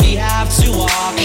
we have to walk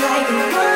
like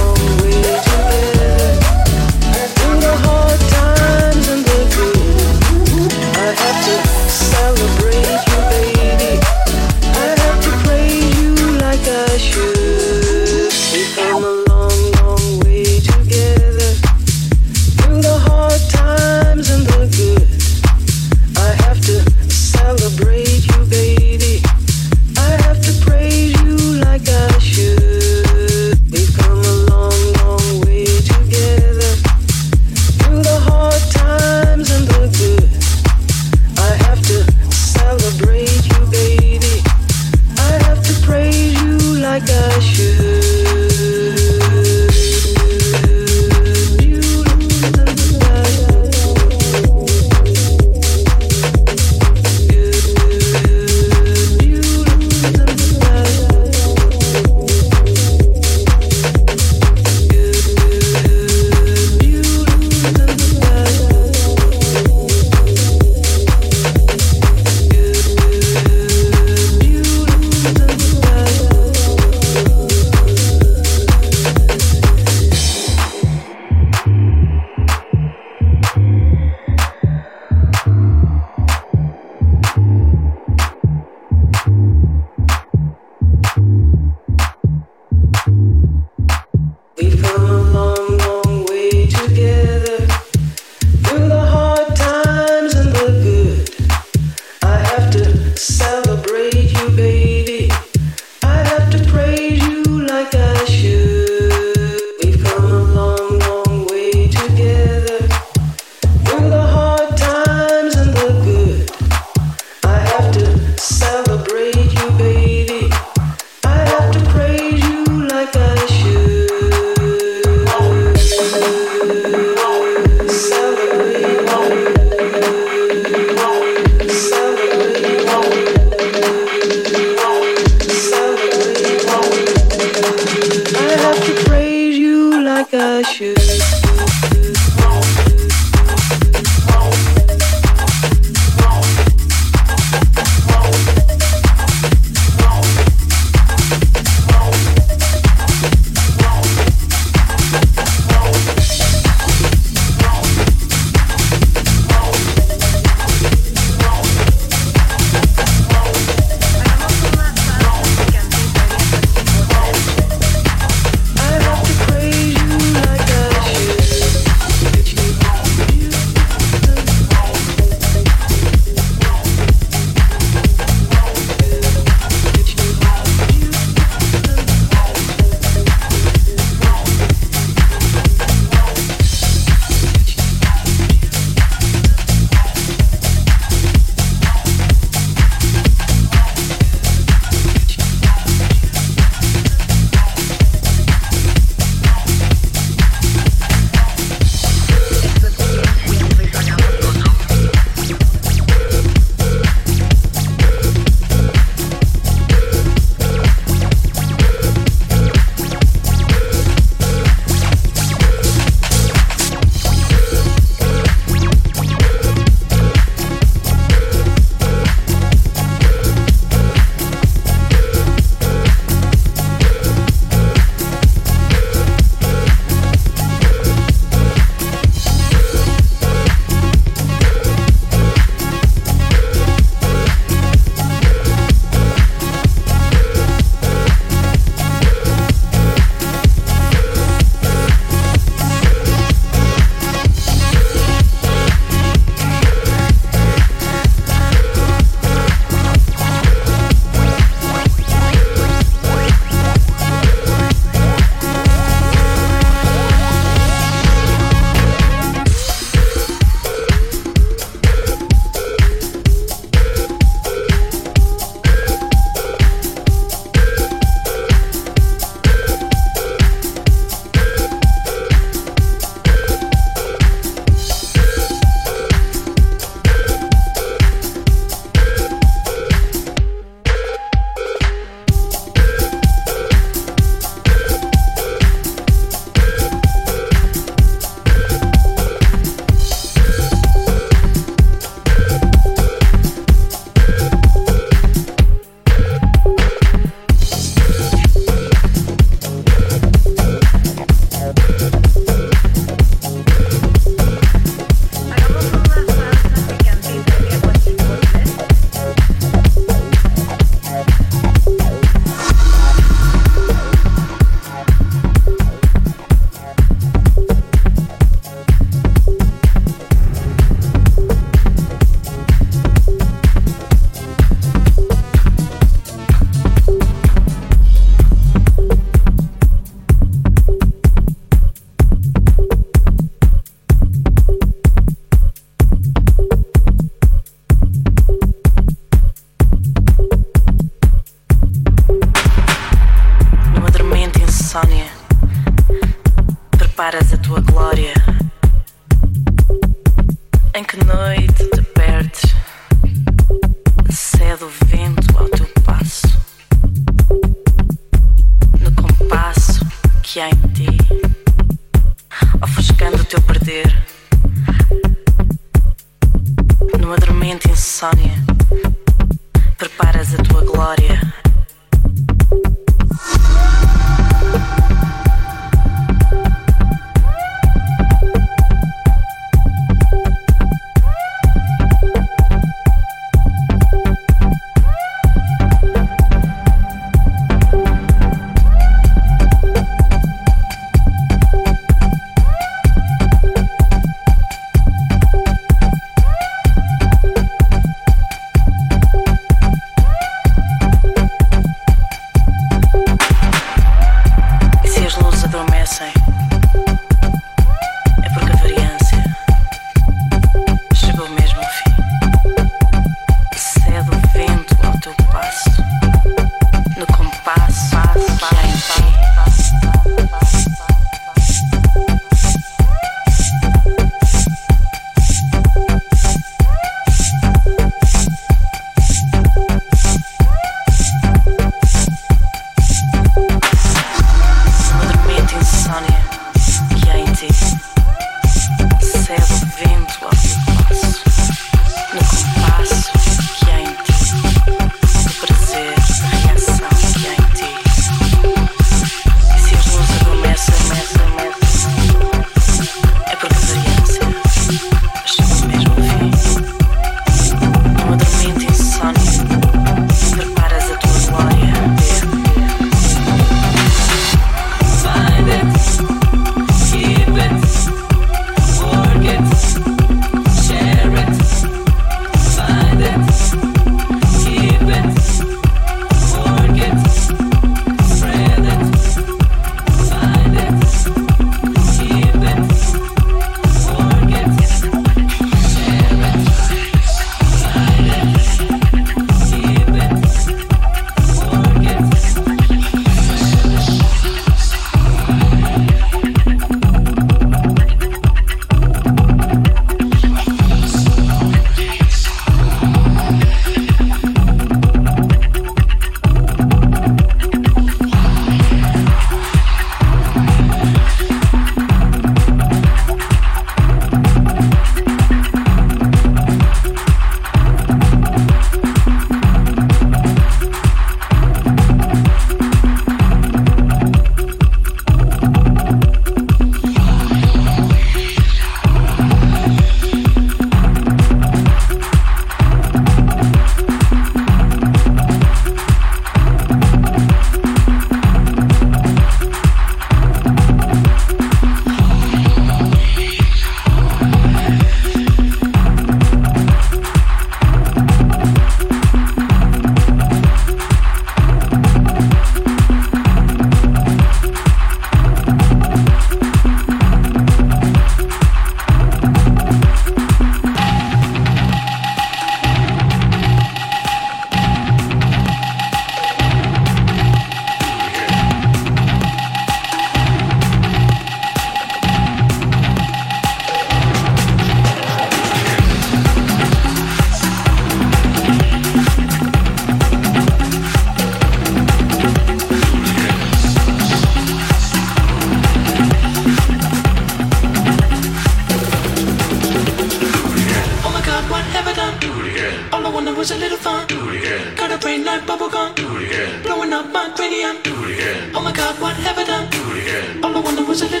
like bubblegum. Do it again. Blowing up my cranium. Do it again. Oh my god, what have I done? Do it again. All I wanted was a little.